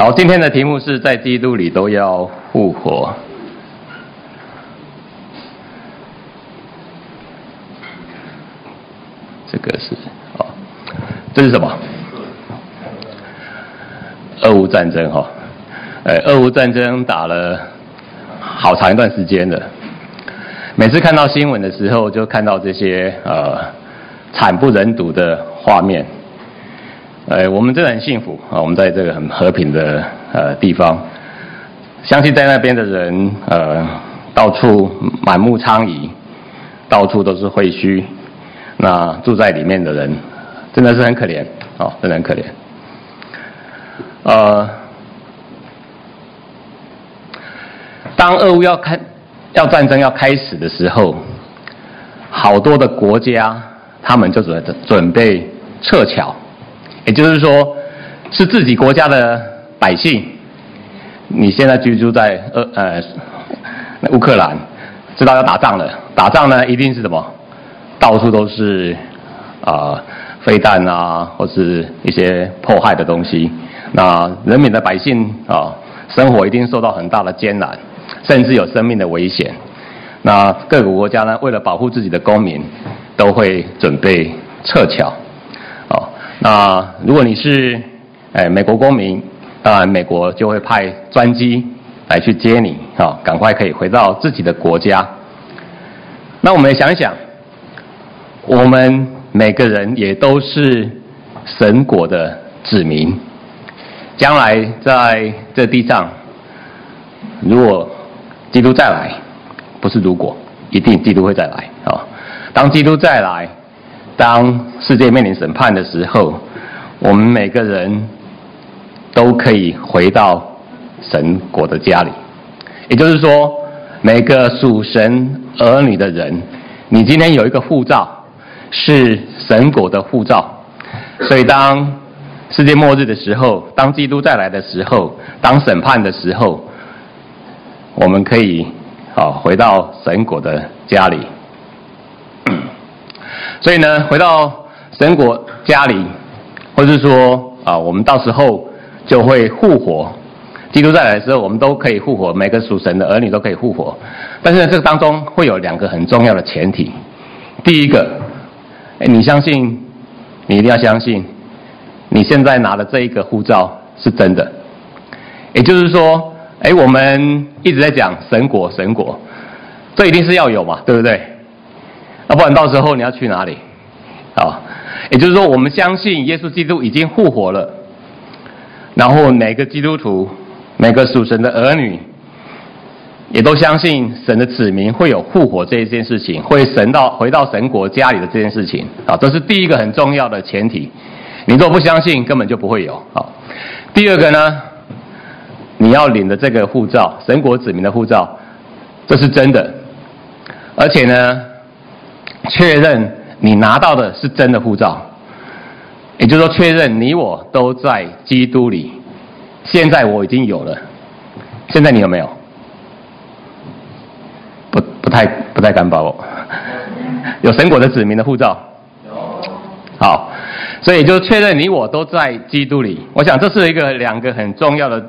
好，今天的题目是在基督里都要复活。这个是哦，这是什么？俄乌战争哈，呃，俄乌战争打了好长一段时间了。每次看到新闻的时候，就看到这些呃惨不忍睹的画面。呃，我们真的很幸福啊！我们在这个很和平的呃地方，相信在那边的人呃，到处满目疮痍，到处都是废墟。那住在里面的人，真的是很可怜哦，真的很可怜。呃，当俄乌要开要战争要开始的时候，好多的国家他们就准准备撤侨。也就是说，是自己国家的百姓，你现在居住在呃呃乌克兰，知道要打仗了，打仗呢一定是什么？到处都是啊飞弹啊，或是一些迫害的东西。那人民的百姓啊，生活一定受到很大的艰难，甚至有生命的危险。那各个国家呢，为了保护自己的公民，都会准备撤侨。那如果你是哎美国公民，当然美国就会派专机来去接你，啊，赶快可以回到自己的国家。那我们想一想，我们每个人也都是神国的子民，将来在这地上，如果基督再来，不是如果，一定基督会再来啊！当基督再来。当世界面临审判的时候，我们每个人都可以回到神国的家里。也就是说，每个属神儿女的人，你今天有一个护照，是神国的护照。所以，当世界末日的时候，当基督再来的时候，当审判的时候，我们可以啊回到神国的家里。所以呢，回到神国家里，或是说啊，我们到时候就会复活。基督再来的时候，我们都可以复活，每个属神的儿女都可以复活。但是呢，这个当中会有两个很重要的前提。第一个，哎，你相信，你一定要相信，你现在拿的这一个护照是真的。也就是说，哎，我们一直在讲神国，神国，这一定是要有嘛，对不对？要不然到时候你要去哪里？啊，也就是说，我们相信耶稣基督已经复活了，然后每个基督徒、每个属神的儿女，也都相信神的子民会有复活这一件事情，会神到回到神国家里的这件事情啊，这是第一个很重要的前提。你若不相信，根本就不会有。好，第二个呢，你要领的这个护照，神国子民的护照，这是真的，而且呢。确认你拿到的是真的护照，也就是说，确认你我都在基督里。现在我已经有了，现在你有没有？不，不太，不太敢保我。有神国的子民的护照。有。好，所以就确认你我都在基督里。我想这是一个两个很重要的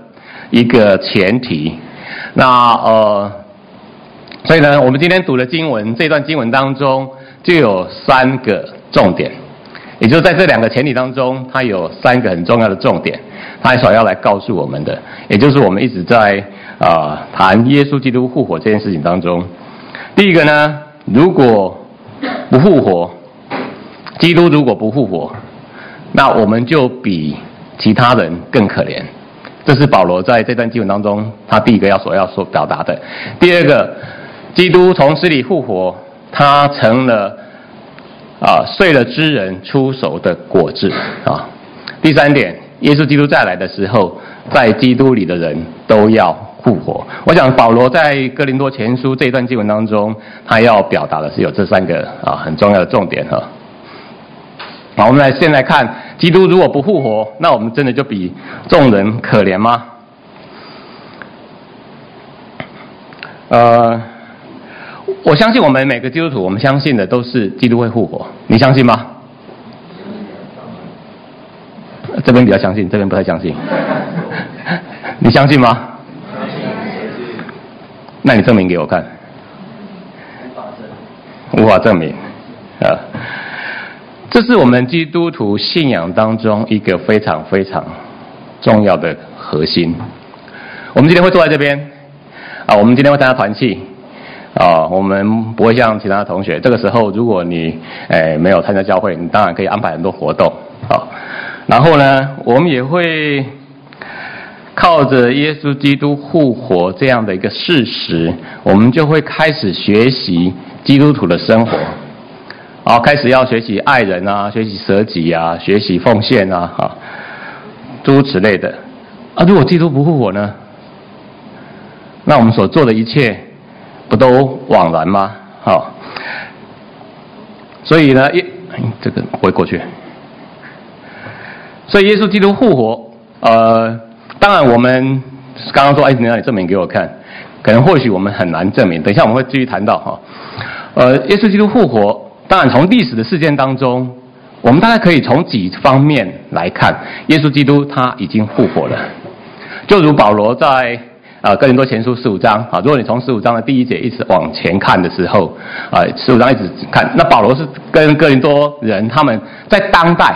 一个前提。那呃，所以呢，我们今天读的经文，这段经文当中。就有三个重点，也就是在这两个前提当中，它有三个很重要的重点，它所要来告诉我们的，也就是我们一直在啊、谈耶稣基督复活这件事情当中。第一个呢，如果不复活，基督如果不复活，那我们就比其他人更可怜。这是保罗在这段经文当中，他第一个要所要所表达的。第二个，基督从死里复活。他成了啊碎了之人出手的果子啊。第三点，耶稣基督再来的时候，在基督里的人都要复活。我想保罗在哥林多前书这一段经文当中，他要表达的是有这三个啊很重要的重点哈。好，我们来现在看，基督如果不复活，那我们真的就比众人可怜吗？呃。我相信我们每个基督徒，我们相信的都是基督会复活。你相信吗？这边比较相信，这边不太相信。你相信吗？那你证明给我看。无法证明。啊，这是我们基督徒信仰当中一个非常非常重要的核心。我们今天会坐在这边，啊，我们今天会参加团契，啊，我们不会像其他同学，这个时候如果你诶没有参加教会，你当然可以安排很多活动，啊，然后呢，我们也会。靠着耶稣基督复活这样的一个事实，我们就会开始学习基督徒的生活，啊，开始要学习爱人啊，学习舍己啊，学习奉献啊，哈，诸如此类的。啊，如果基督不复活呢？那我们所做的一切不都枉然吗？好，所以呢，耶，这个回过去。所以耶稣基督复活，呃。当然，我们刚刚说，哎，你让你证明给我看，可能或许我们很难证明。等一下我们会继续谈到哈。呃，耶稣基督复活，当然从历史的事件当中，我们大概可以从几方面来看，耶稣基督他已经复活了。就如保罗在啊哥林多前书十五章啊，如果你从十五章的第一节一直往前看的时候啊，十五章一直看，那保罗是跟哥林多人他们在当代。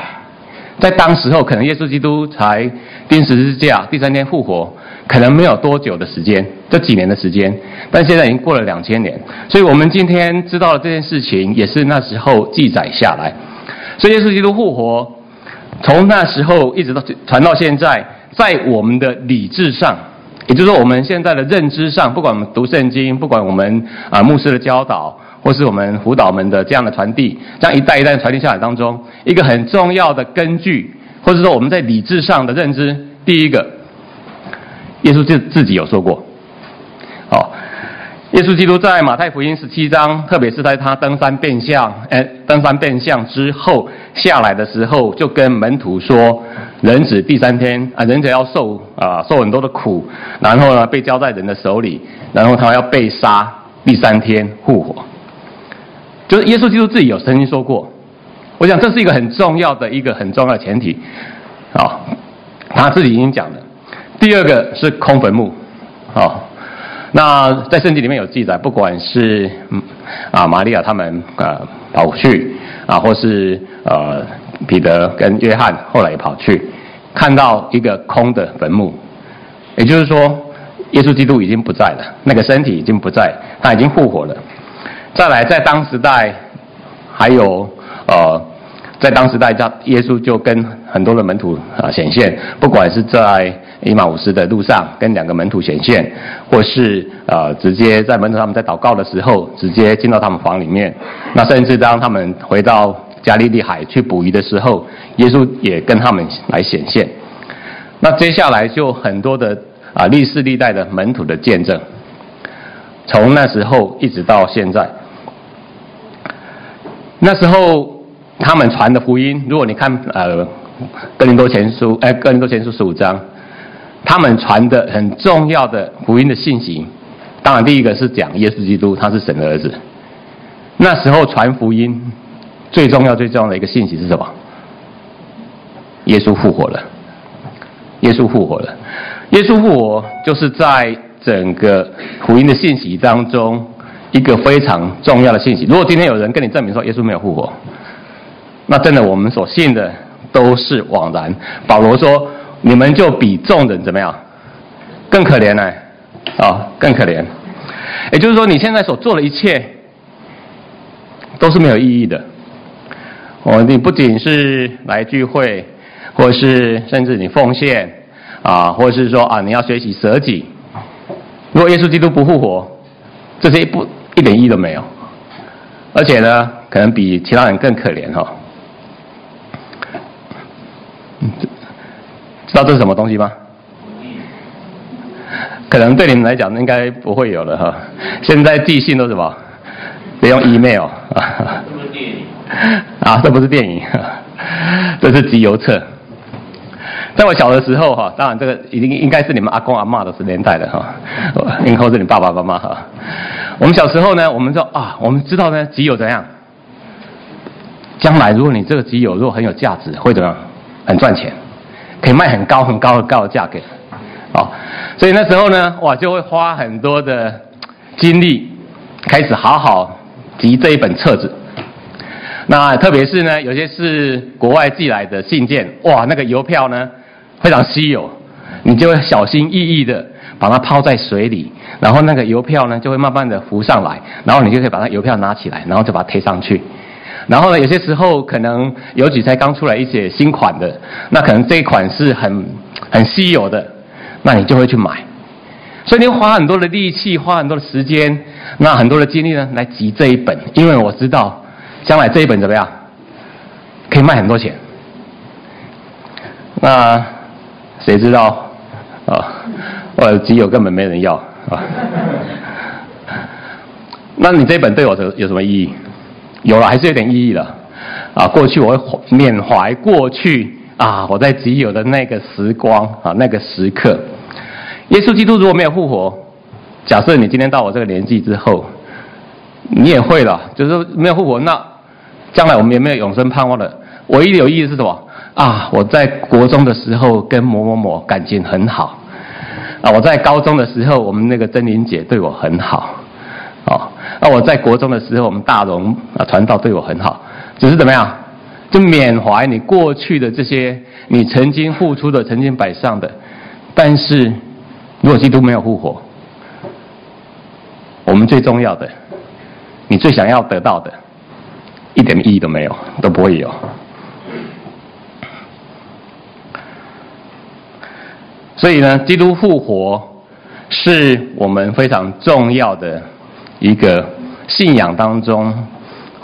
在当时候，可能耶稣基督才钉十字架，第三天复活，可能没有多久的时间，这几年的时间。但现在已经过了两千年，所以我们今天知道了这件事情，也是那时候记载下来。所以耶稣基督复活，从那时候一直到传到现在，在我们的理智上，也就是说我们现在的认知上，不管我们读圣经，不管我们啊牧师的教导。或是我们辅导们的这样的传递，这样一代一代传递下来当中，一个很重要的根据，或者说我们在理智上的认知，第一个，耶稣自自己有说过，耶稣基督在马太福音十七章，特别是在他登山变相，哎，登山变相之后下来的时候，就跟门徒说，人子第三天啊，人子要受啊受很多的苦，然后呢被交在人的手里，然后他要被杀，第三天复活。就是耶稣基督自己有曾经说过，我想这是一个很重要的一个很重要的前提，啊，他自己已经讲了。第二个是空坟墓，啊，那在圣经里面有记载，不管是啊玛利亚他们啊跑去啊，或是呃彼得跟约翰后来也跑去，看到一个空的坟墓，也就是说耶稣基督已经不在了，那个身体已经不在，他已经复活了。再来，在当时代，还有呃，在当时代，叫耶稣就跟很多的门徒啊显现，不管是在以马五斯的路上跟两个门徒显现，或是呃直接在门徒他们在祷告的时候，直接进到他们房里面，那甚至当他们回到加利利海去捕鱼的时候，耶稣也跟他们来显现。那接下来就很多的啊历世历代的门徒的见证，从那时候一直到现在。那时候他们传的福音，如果你看呃哥林多前书，哎哥林多前书十五章，他们传的很重要的福音的信息，当然第一个是讲耶稣基督他是神的儿子。那时候传福音最重要最重要的一个信息是什么？耶稣复活了，耶稣复活了，耶稣复活就是在整个福音的信息当中。一个非常重要的信息。如果今天有人跟你证明说耶稣没有复活，那真的我们所信的都是枉然。保罗说：“你们就比众人怎么样？更可怜呢？啊、哦，更可怜。也就是说，你现在所做的一切都是没有意义的。哦，你不仅是来聚会，或是甚至你奉献啊，或者是说啊，你要学习舍己。如果耶稣基督不复活，这些不。”一点意义都没有，而且呢，可能比其他人更可怜哈、哦。知道这是什么东西吗？可能对你们来讲应该不会有了哈。现在寄信都什么？得用 email 啊。这不是电影啊，这不是电影，这是集邮册。在我小的时候哈，当然这个已经应该是你们阿公阿嬷的年代了哈，应该是你爸爸妈妈哈。我们小时候呢，我们说啊，我们知道呢，集邮怎样？将来如果你这个集邮如果很有价值，会怎样？很赚钱，可以卖很高很高的高的价格。哦，所以那时候呢，哇，就会花很多的精力，开始好好集这一本册子。那特别是呢，有些是国外寄来的信件，哇，那个邮票呢非常稀有，你就会小心翼翼的把它泡在水里，然后那个邮票呢就会慢慢的浮上来，然后你就可以把那邮票拿起来，然后就把它贴上去。然后呢，有些时候可能有几才刚出来一些新款的，那可能这一款是很很稀有的，那你就会去买。所以你花很多的力气，花很多的时间，那很多的精力呢，来集这一本，因为我知道将来这一本怎么样，可以卖很多钱。那谁知道啊？我集邮根本没人要啊。那你这本对我有有什么意义？有了，还是有点意义的，啊，过去我会缅怀过去啊，我在集邮的那个时光啊，那个时刻。耶稣基督如果没有复活，假设你今天到我这个年纪之后，你也会了，就是没有复活，那将来我们也没有永生盼望了。唯一的有意义是什么？啊，我在国中的时候跟某某某感情很好，啊，我在高中的时候，我们那个珍妮姐对我很好。那我在国中的时候，我们大荣啊传道对我很好，只是怎么样，就缅怀你过去的这些，你曾经付出的、曾经摆上的。但是，如果基督没有复活，我们最重要的，你最想要得到的，一点意义都没有，都不会有。所以呢，基督复活是我们非常重要的。一个信仰当中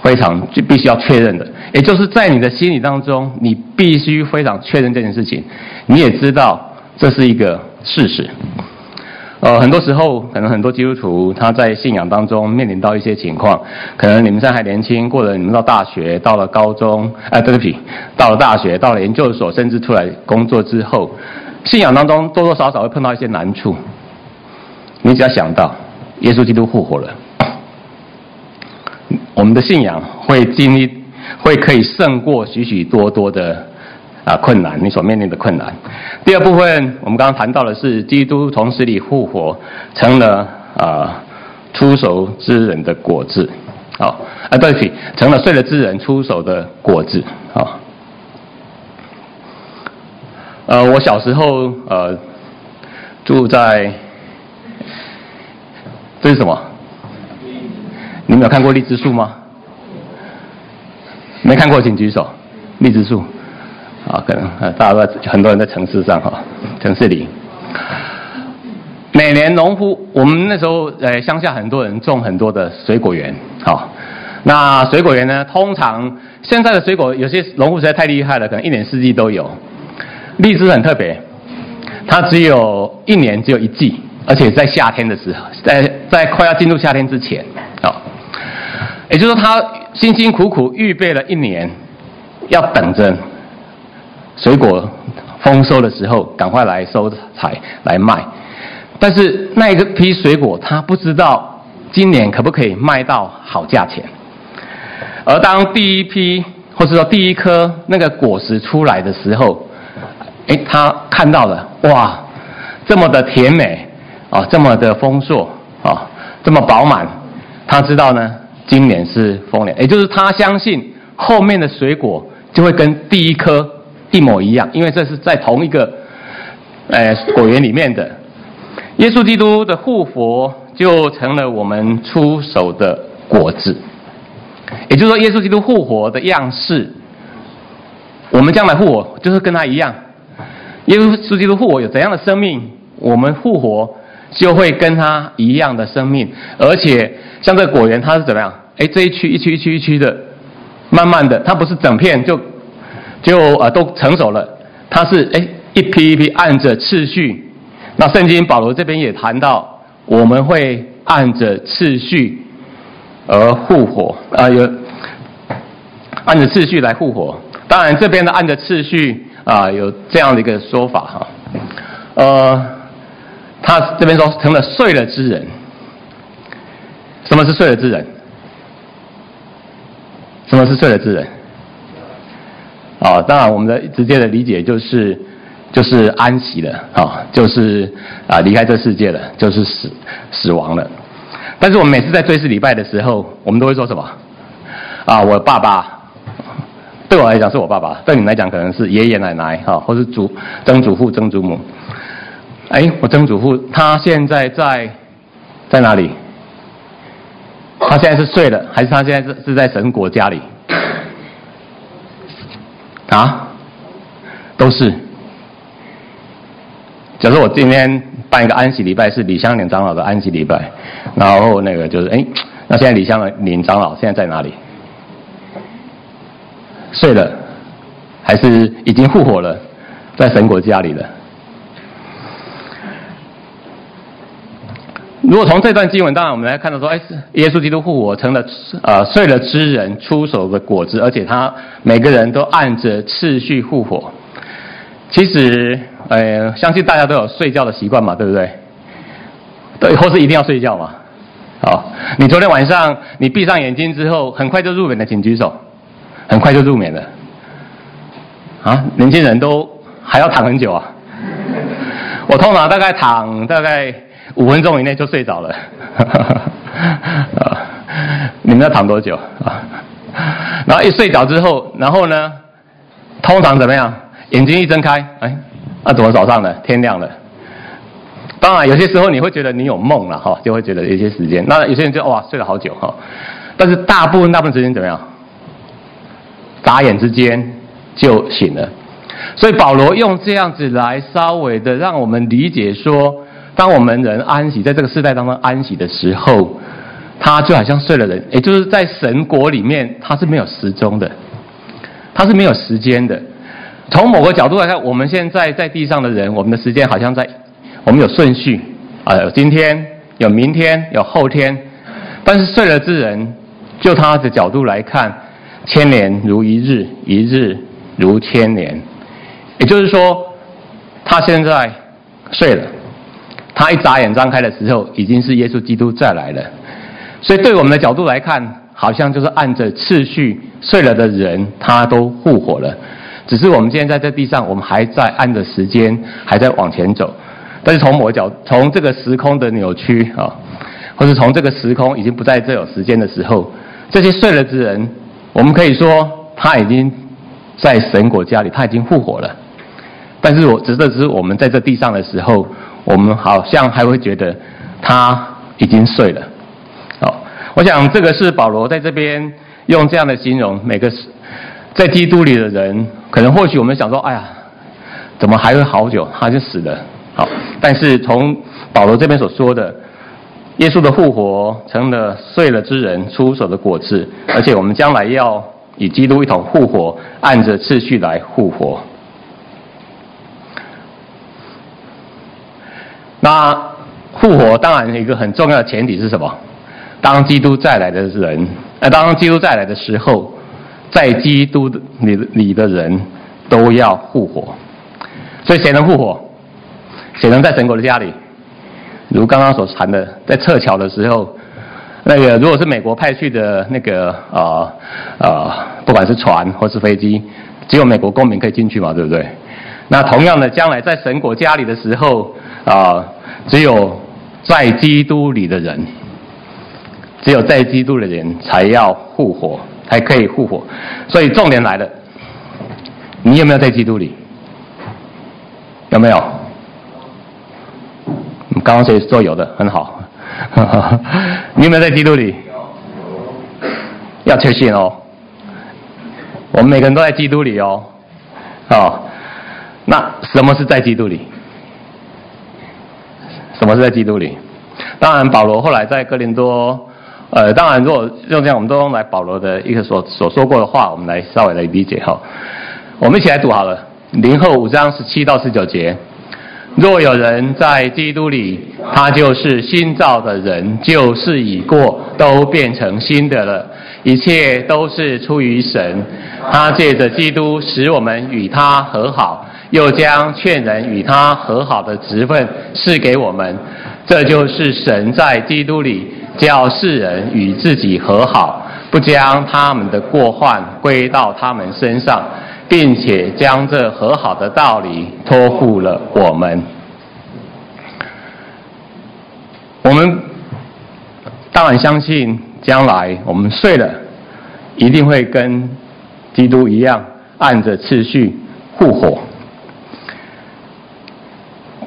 非常就必须要确认的，也就是在你的心理当中，你必须非常确认这件事情。你也知道这是一个事实。呃，很多时候可能很多基督徒他在信仰当中面临到一些情况，可能你们现在还年轻，过了你们到大学，到了高中，哎，对不起，到了大学，到了研究所，甚至出来工作之后，信仰当中多多少少会碰到一些难处。你只要想到耶稣基督复活了。我们的信仰会经历，会可以胜过许许多多的啊困难，你所面临的困难。第二部分，我们刚刚谈到的是基督从死里复活，成了啊出手之人的果子。好，啊对不起，成了睡了之人出手的果子。好，呃，我小时候呃住在，这是什么？有看过荔枝树吗？没看过，请举手。荔枝树，啊，可能啊，大家都在很多人在城市上哈，城市里。每年农夫，我们那时候呃乡下很多人种很多的水果园，好，那水果园呢，通常现在的水果有些农夫实在太厉害了，可能一年四季都有。荔枝很特别，它只有一年只有一季，而且在夏天的时候，在在快要进入夏天之前，也就是说，他辛辛苦苦预备了一年，要等着水果丰收的时候，赶快来收采来卖。但是那一个批水果，他不知道今年可不可以卖到好价钱。而当第一批，或是说第一颗那个果实出来的时候，哎，他看到了，哇，这么的甜美啊，这么的丰硕啊，这么饱满，他知道呢。今年是丰年，也就是他相信后面的水果就会跟第一颗一模一样，因为这是在同一个，呃，果园里面的。耶稣基督的复活就成了我们出手的果子，也就是说，耶稣基督复活的样式，我们将来复活就是跟他一样。耶稣基督复活有怎样的生命，我们复活就会跟他一样的生命，而且像这果园，它是怎么样？哎，这一区一区一区一区的，慢慢的，它不是整片就就呃都成熟了，它是哎一批一批按着次序。那圣经保罗这边也谈到，我们会按着次序而复活啊，有按着次序来复活。当然这边的按着次序啊，有这样的一个说法哈，呃，他这边说成了睡了之人。什么是睡了之人？什么是睡了之人？啊、哦，当然，我们的直接的理解就是，就是安息了啊，就是啊离开这世界了，就是死死亡了。但是我们每次在追思礼拜的时候，我们都会说什么？啊，我爸爸对我来讲是我爸爸，对你来讲可能是爷爷奶奶哈，或是祖曾祖父、曾祖母。哎，我曾祖父他现在在在哪里？他现在是睡了，还是他现在是是在神国家里？啊，都是。假如我今天办一个安息礼拜，是李香莲长老的安息礼拜，然后那个就是，哎，那现在李香莲长老现在在哪里？睡了，还是已经复活了，在神国家里了？如果从这段经文，当然我们来看到说，哎，耶稣基督复活成了呃睡了之人出手的果子，而且他每个人都按着次序复活。其实。呃，相信大家都有睡觉的习惯嘛，对不对？对，或是一定要睡觉嘛？好，你昨天晚上你闭上眼睛之后，很快就入眠了，请举手。很快就入眠了。啊，年轻人都还要躺很久啊？我通常大概躺大概五分钟以内就睡着了。啊，你们要躺多久啊？然后一睡着之后，然后呢，通常怎么样？眼睛一睁开，哎。那、怎么早上呢？天亮了。当然，有些时候你会觉得你有梦了哈，就会觉得有些时间。那有些人就哇睡了好久哈，但是大部分大部分时间怎么样？眨眼之间就醒了。所以保罗用这样子来稍微的让我们理解说，当我们人安息在这个世代当中安息的时候，他就好像睡了人，也就是在神国里面他是没有时钟的，他是没有时间的。从某个角度来看，我们现在在地上的人，我们的时间好像在，我们有顺序，啊，有今天，有明天，有后天，但是睡了之人，就他的角度来看，千年如一日，一日如千年，也就是说，他现在睡了，他一眨眼张开的时候，已经是耶稣基督再来了，所以对我们的角度来看，好像就是按着次序睡了的人，他都复活了。只是我们现在在这地上，我们还在按着时间，还在往前走。但是从某角，从这个时空的扭曲啊，或是从这个时空已经不在这有时间的时候，这些睡了之人，我们可以说他已经在神国家里，他已经复活了。但是我只是只是我们在这地上的时候，我们好像还会觉得他已经睡了。好，我想这个是保罗在这边用这样的形容每个在基督里的人。可能或许我们想说，哎呀，怎么还会好久？他就死了。好，但是从保罗这边所说的，耶稣的复活成了睡了之人出手的果子，而且我们将来要与基督一同复活，按着次序来复活。那复活当然一个很重要的前提是什么？当基督再来的人，那当基督再来的时候。在基督里里的人都要复活，所以谁能复活？谁能在神国的家里？如刚刚所谈的，在撤侨的时候，那个如果是美国派去的那个啊啊、呃呃，不管是船或是飞机，只有美国公民可以进去嘛，对不对？那同样的，将来在神国家里的时候啊、只有在基督里的人，只有在基督的人才要复活。才可以复活，所以重点来了，你有没有在基督里？有没有？刚刚谁说有的？很好，你有没有在基督里？要确信哦。我们每个人都在基督里哦。哦，那什么是在基督里？什么是在基督里？当然，保罗后来在哥林多。呃，当然，如果用这样，我们都用来保罗的一个所所说过的话，我们来稍微来理解哈。我们一起来读好了，林后五章十七到十九节。若有人在基督里，他就是新造的人，旧事已过，都变成新的了。一切都是出于神，他借着基督使我们与他和好，又将劝人与他和好的职分赐给我们。这就是神在基督里。叫世人与自己和好，不将他们的过患归到他们身上，并且将这和好的道理托付了我们。我们当然相信，将来我们睡了，一定会跟基督一样，按着次序复活。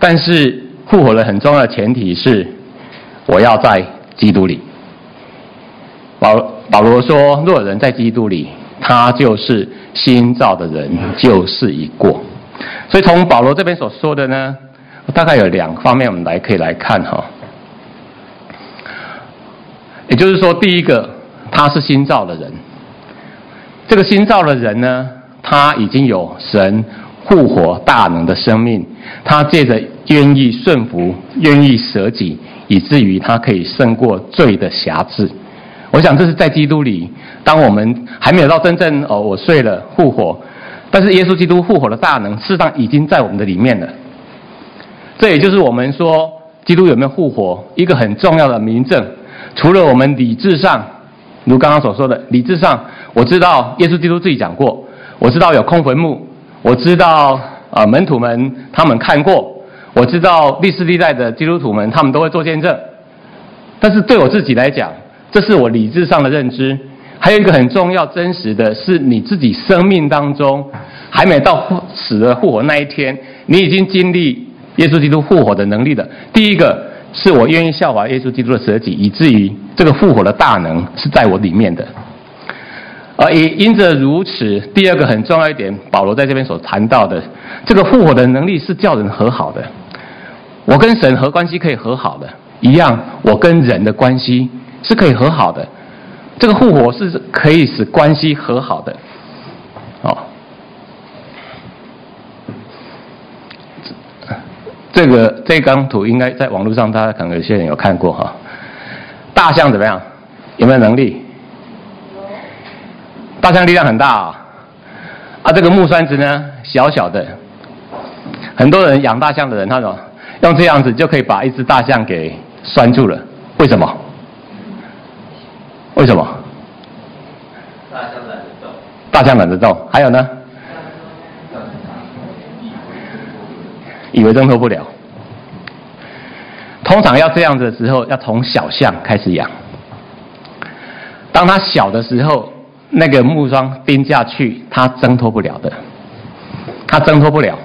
但是复活的很重要的前提是，我要在基督里。保保罗说：“若人在基督里，他就是新造的人，旧事已过。”所以从保罗这边所说的呢，大概有两方面，我们来可以来看哈。也就是说，第一个，他是新造的人。这个新造的人呢，他已经有神复活大能的生命，他借着愿意顺服、愿意舍己，以至于他可以胜过罪的辖制。我想这是在基督里，当我们还没有到真正哦，我睡了复活，但是耶稣基督复活的大能，事实上已经在我们的里面了。这也就是我们说基督有没有复活一个很重要的明证。除了我们理智上，如刚刚所说的理智上，我知道耶稣基督自己讲过，我知道有空坟墓，我知道、呃、门徒们他们看过，我知道历世历代的基督徒们他们都会做见证。但是对我自己来讲，这是我理智上的认知。还有一个很重要、真实的是，你自己生命当中还没到死的复活那一天，你已经经历耶稣基督复活的能力的。第一个。是我愿意效法耶稣基督的舍己，以至于这个复活的大能是在我里面的。而也因着如此，第二个很重要一点，保罗在这边所谈到的，这个复活的能力是叫人和好的。我跟神和关系可以和好的，一样，我跟人的关系是可以和好的。这个复活是可以使关系和好的。哦。这个这张图应该在网络上，大家可能有些人有看过哈。大象怎么样？有没有能力？大象力量很大啊。啊，这个木栓子呢，小小的。很多人养大象的人，他说用这样子就可以把一只大象给拴住了。为什么？为什么？大象懒得动。大象懒得动。还有呢？以为挣脱不了，通常要这样子的时候，要从小象开始养。当它小的时候，那个木桩钉下去，它挣脱不了的，它挣脱不了。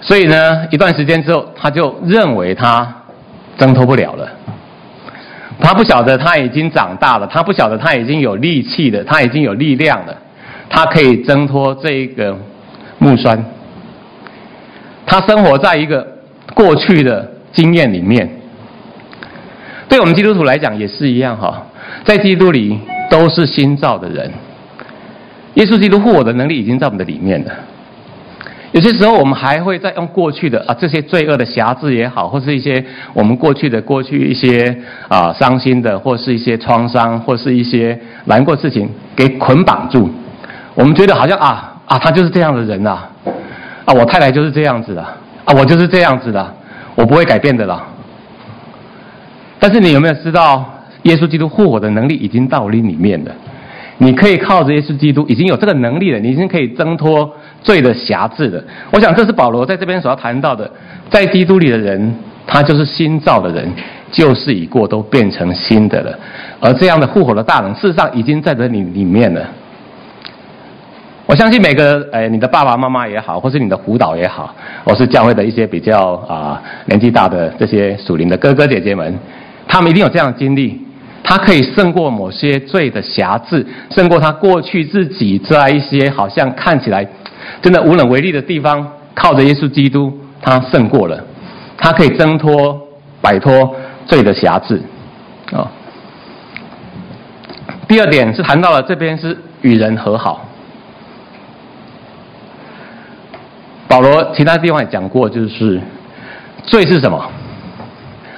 所以呢，一段时间之后，他就认为他挣脱不了了。他不晓得他已经长大了，他不晓得他已经有力气了，他已经有力量了，他可以挣脱这一个木栓。他生活在一个过去的经验里面，对我们基督徒来讲也是一样哈，在基督里都是新造的人。耶稣基督复活的能力已经在我们的里面了。有些时候我们还会再用过去的啊这些罪恶的瑕疵也好，或是一些我们过去的过去一些啊伤心的，或是一些创伤，或是一些难过事情给捆绑住。我们觉得好像啊啊他就是这样的人呐、啊。啊，我太太就是这样子的，啊，我就是这样子的，我不会改变的了。但是你有没有知道，耶稣基督复活的能力已经到你里面了？你可以靠着耶稣基督，已经有这个能力了，你已经可以挣脱罪的辖制了。我想这是保罗在这边所要谈到的，在基督里的人，他就是新造的人，旧事已过，都变成新的了。而这样的复活的大能，事实上已经在这里里面了。我相信每个哎，你的爸爸妈妈也好，或是你的辅导也好，或是教会的一些比较啊年纪大的这些属灵的哥哥姐姐们，他们一定有这样的经历。他可以胜过某些罪的辖制，胜过他过去自己在一些好像看起来真的无能为力的地方，靠着耶稣基督，他胜过了。他可以挣脱、摆脱罪的辖制。啊。第二点是谈到了这边是与人和好。保罗其他地方也讲过，就是罪是什么？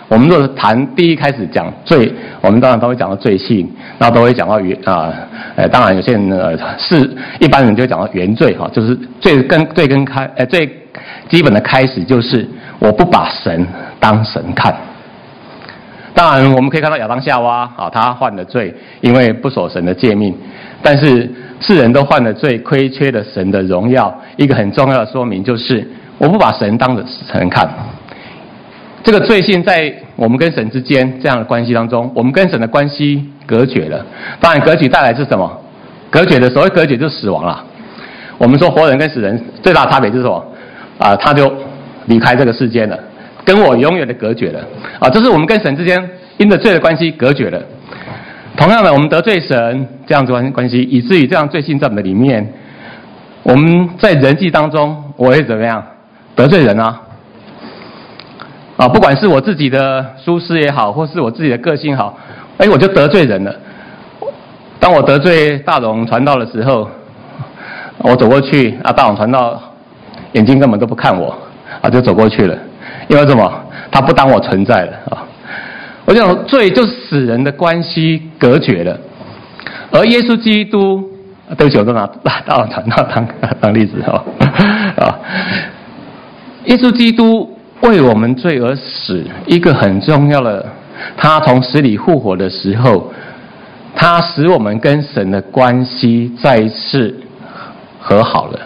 我们若谈第一开始讲罪，我们当然都会讲到罪性，那都会讲到原啊，呃，当然有些人呢是一般人就会讲到原罪哈，就是罪根最根开呃最基本的开始就是我不把神当神看。当然，我们可以看到亚当夏娃啊，他犯了罪，因为不守神的诫命。但是世人都犯了罪，亏缺了神的荣耀。一个很重要的说明就是，我不把神当着神看。这个罪性在我们跟神之间这样的关系当中，我们跟神的关系隔绝了。当然，隔绝带来是什么？隔绝的所谓隔绝就是死亡了。我们说活人跟死人最大的差别就是什么？啊，他就离开这个世间了，跟我永远的隔绝了。啊，这是我们跟神之间因着罪的关系隔绝了。同样的，我们得罪神这样子关关系，以至于这样罪性在我们的里面，我们在人际当中，我会怎么样得罪人啊？啊，不管是我自己的舒适也好，或是我自己的个性好，哎，我就得罪人了。当我得罪大龙传道的时候，我走过去啊，大龙传道眼睛根本都不看我啊，就走过去了，因为什么？他不当我存在了啊。我想罪就是使人的关系隔绝了，而耶稣基督，对不起，我都拿大王传道当当例子哦，啊，耶稣基督为我们罪而死，一个很重要的，他从死里复活的时候，他使我们跟神的关系再一次和好了。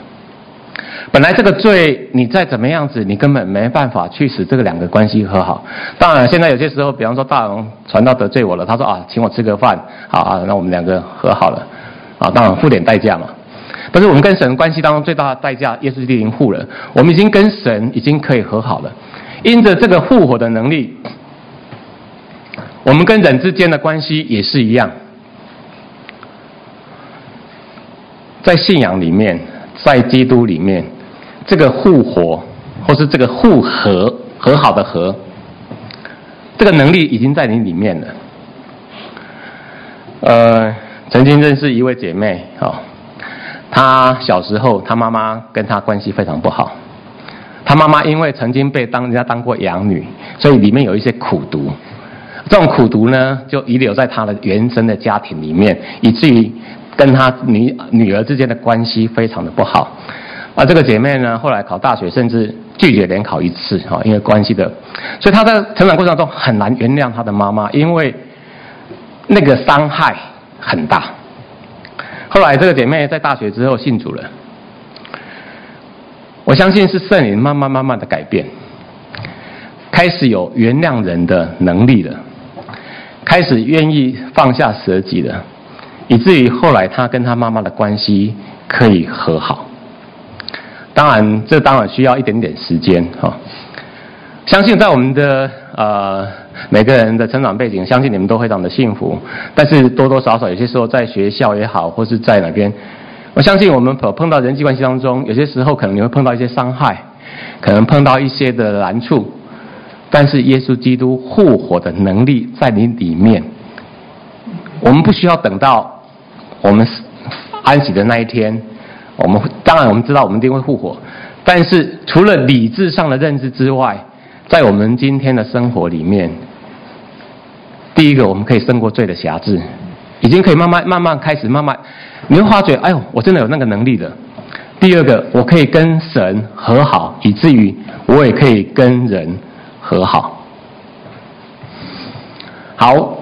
本来这个罪，你再怎么样子，你根本没办法去使这个两个关系和好。当然，现在有些时候，比方说大龙传道得罪我了，他说啊，请我吃个饭，好啊，那我们两个和好了，啊，当然付点代价嘛。但是我们跟神关系当中最大的代价，耶稣已经付了，我们已经跟神已经可以和好了。因着这个复活的能力，我们跟人之间的关系也是一样，在信仰里面，在基督里面。这个复活，或是这个复和和好的和，这个能力已经在你里面了。呃，曾经认识一位姐妹，哦，她小时候她妈妈跟她关系非常不好，她妈妈因为曾经被当人家当过养女，所以里面有一些苦毒，这种苦毒呢就遗留在她的原生的家庭里面，以至于跟她女女儿之间的关系非常的不好。啊，这个姐妹呢，后来考大学，甚至拒绝联考一次，哈，因为关系的，所以她在成长过程中很难原谅她的妈妈，因为那个伤害很大。后来这个姐妹在大学之后信主了，我相信是圣灵慢慢慢慢的改变，开始有原谅人的能力了，开始愿意放下舍己了，以至于后来他跟他妈妈的关系可以和好。当然，这当然需要一点点时间哈。相信在我们的呃每个人的成长背景，相信你们都非常的幸福。但是多多少少，有些时候在学校也好，或是在哪边，我相信我们碰碰到人际关系当中，有些时候可能你会碰到一些伤害，可能碰到一些的难处。但是耶稣基督复活的能力在你里面，我们不需要等到我们安息的那一天。我们当然我们知道我们一定会复活，但是除了理智上的认知之外，在我们今天的生活里面，第一个我们可以胜过罪的辖制，已经可以慢慢慢慢开始慢慢，你会发觉，哎呦，我真的有那个能力的。第二个，我可以跟神和好，以至于我也可以跟人和好。好，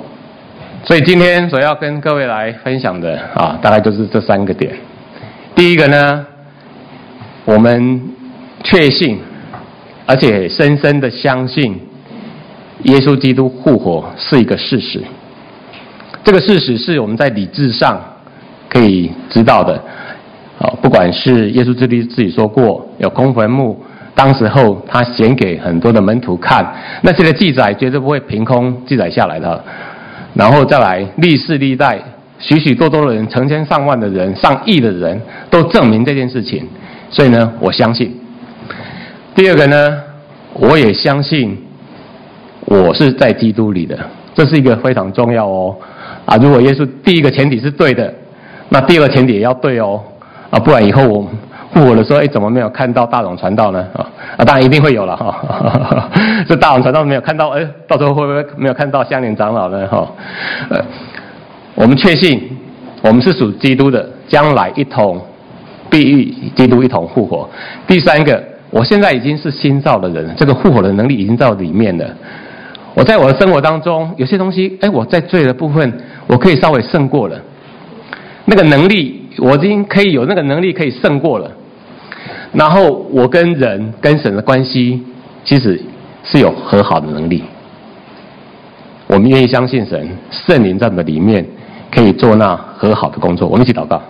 所以今天所要跟各位来分享的啊，大概就是这三个点。第一个呢，我们确信，而且深深的相信，耶稣基督复活是一个事实。这个事实是我们在理智上可以知道的。啊，不管是耶稣自己自己说过有空坟墓，当时候他显给很多的门徒看，那些的记载绝对不会凭空记载下来的。然后再来历世历代。许许多多的人，成千上万的人，上亿的人都证明这件事情，所以呢，我相信。第二个呢，我也相信，我是在基督里的，这是一个非常重要哦。啊，如果耶稣第一个前提是对的，那第二个前提也要对哦。啊，不然以后我复活的时候，哎，怎么没有看到大龙传道呢？啊，啊，当然一定会有了哈。这大龙传道没有看到，哎，到时候会不会没有看到香莲长老呢？哈，呃。我们确信，我们是属基督的，将来一同必与基督一同复活。第三个，我现在已经是新造的人，这个复活的能力已经在我里面了。我在我的生活当中，有些东西，哎，我在罪的部分，我可以稍微胜过了。那个能力，我已经可以有那个能力可以胜过了。然后我跟人跟神的关系，其实是有和好的能力。我们愿意相信神，圣灵在我们里面可以做那和好的工作。我们一起祷告。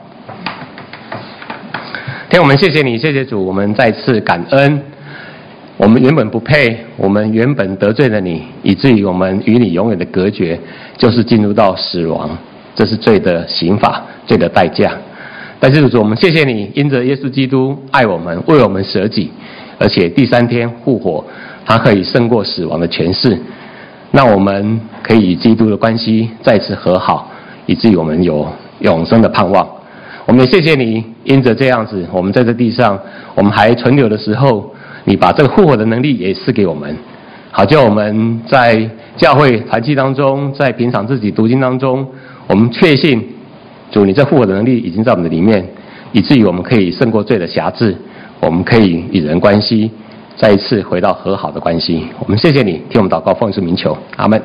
天，我们谢谢你，谢谢主，我们再次感恩。我们原本不配，我们原本得罪了你，以至于我们与你永远的隔绝，就是进入到死亡，这是罪的刑罚，罪的代价。但是主，我们谢谢你，因着耶稣基督爱我们，为我们舍己，而且第三天复活，他可以胜过死亡的权势，那我们可以与基督的关系再次和好，以至于我们有永生的盼望。我们也谢谢你，因着这样子，我们在这地上，我们还存留的时候。你把这个复活的能力也赐给我们，好叫我们在教会团契当中，在平常自己读经当中，我们确信主，你这复活的能力已经在我们的里面，以至于我们可以胜过罪的辖制，我们可以与人关系再一次回到和好的关系。我们谢谢你，替我们祷告，奉主名求，阿门。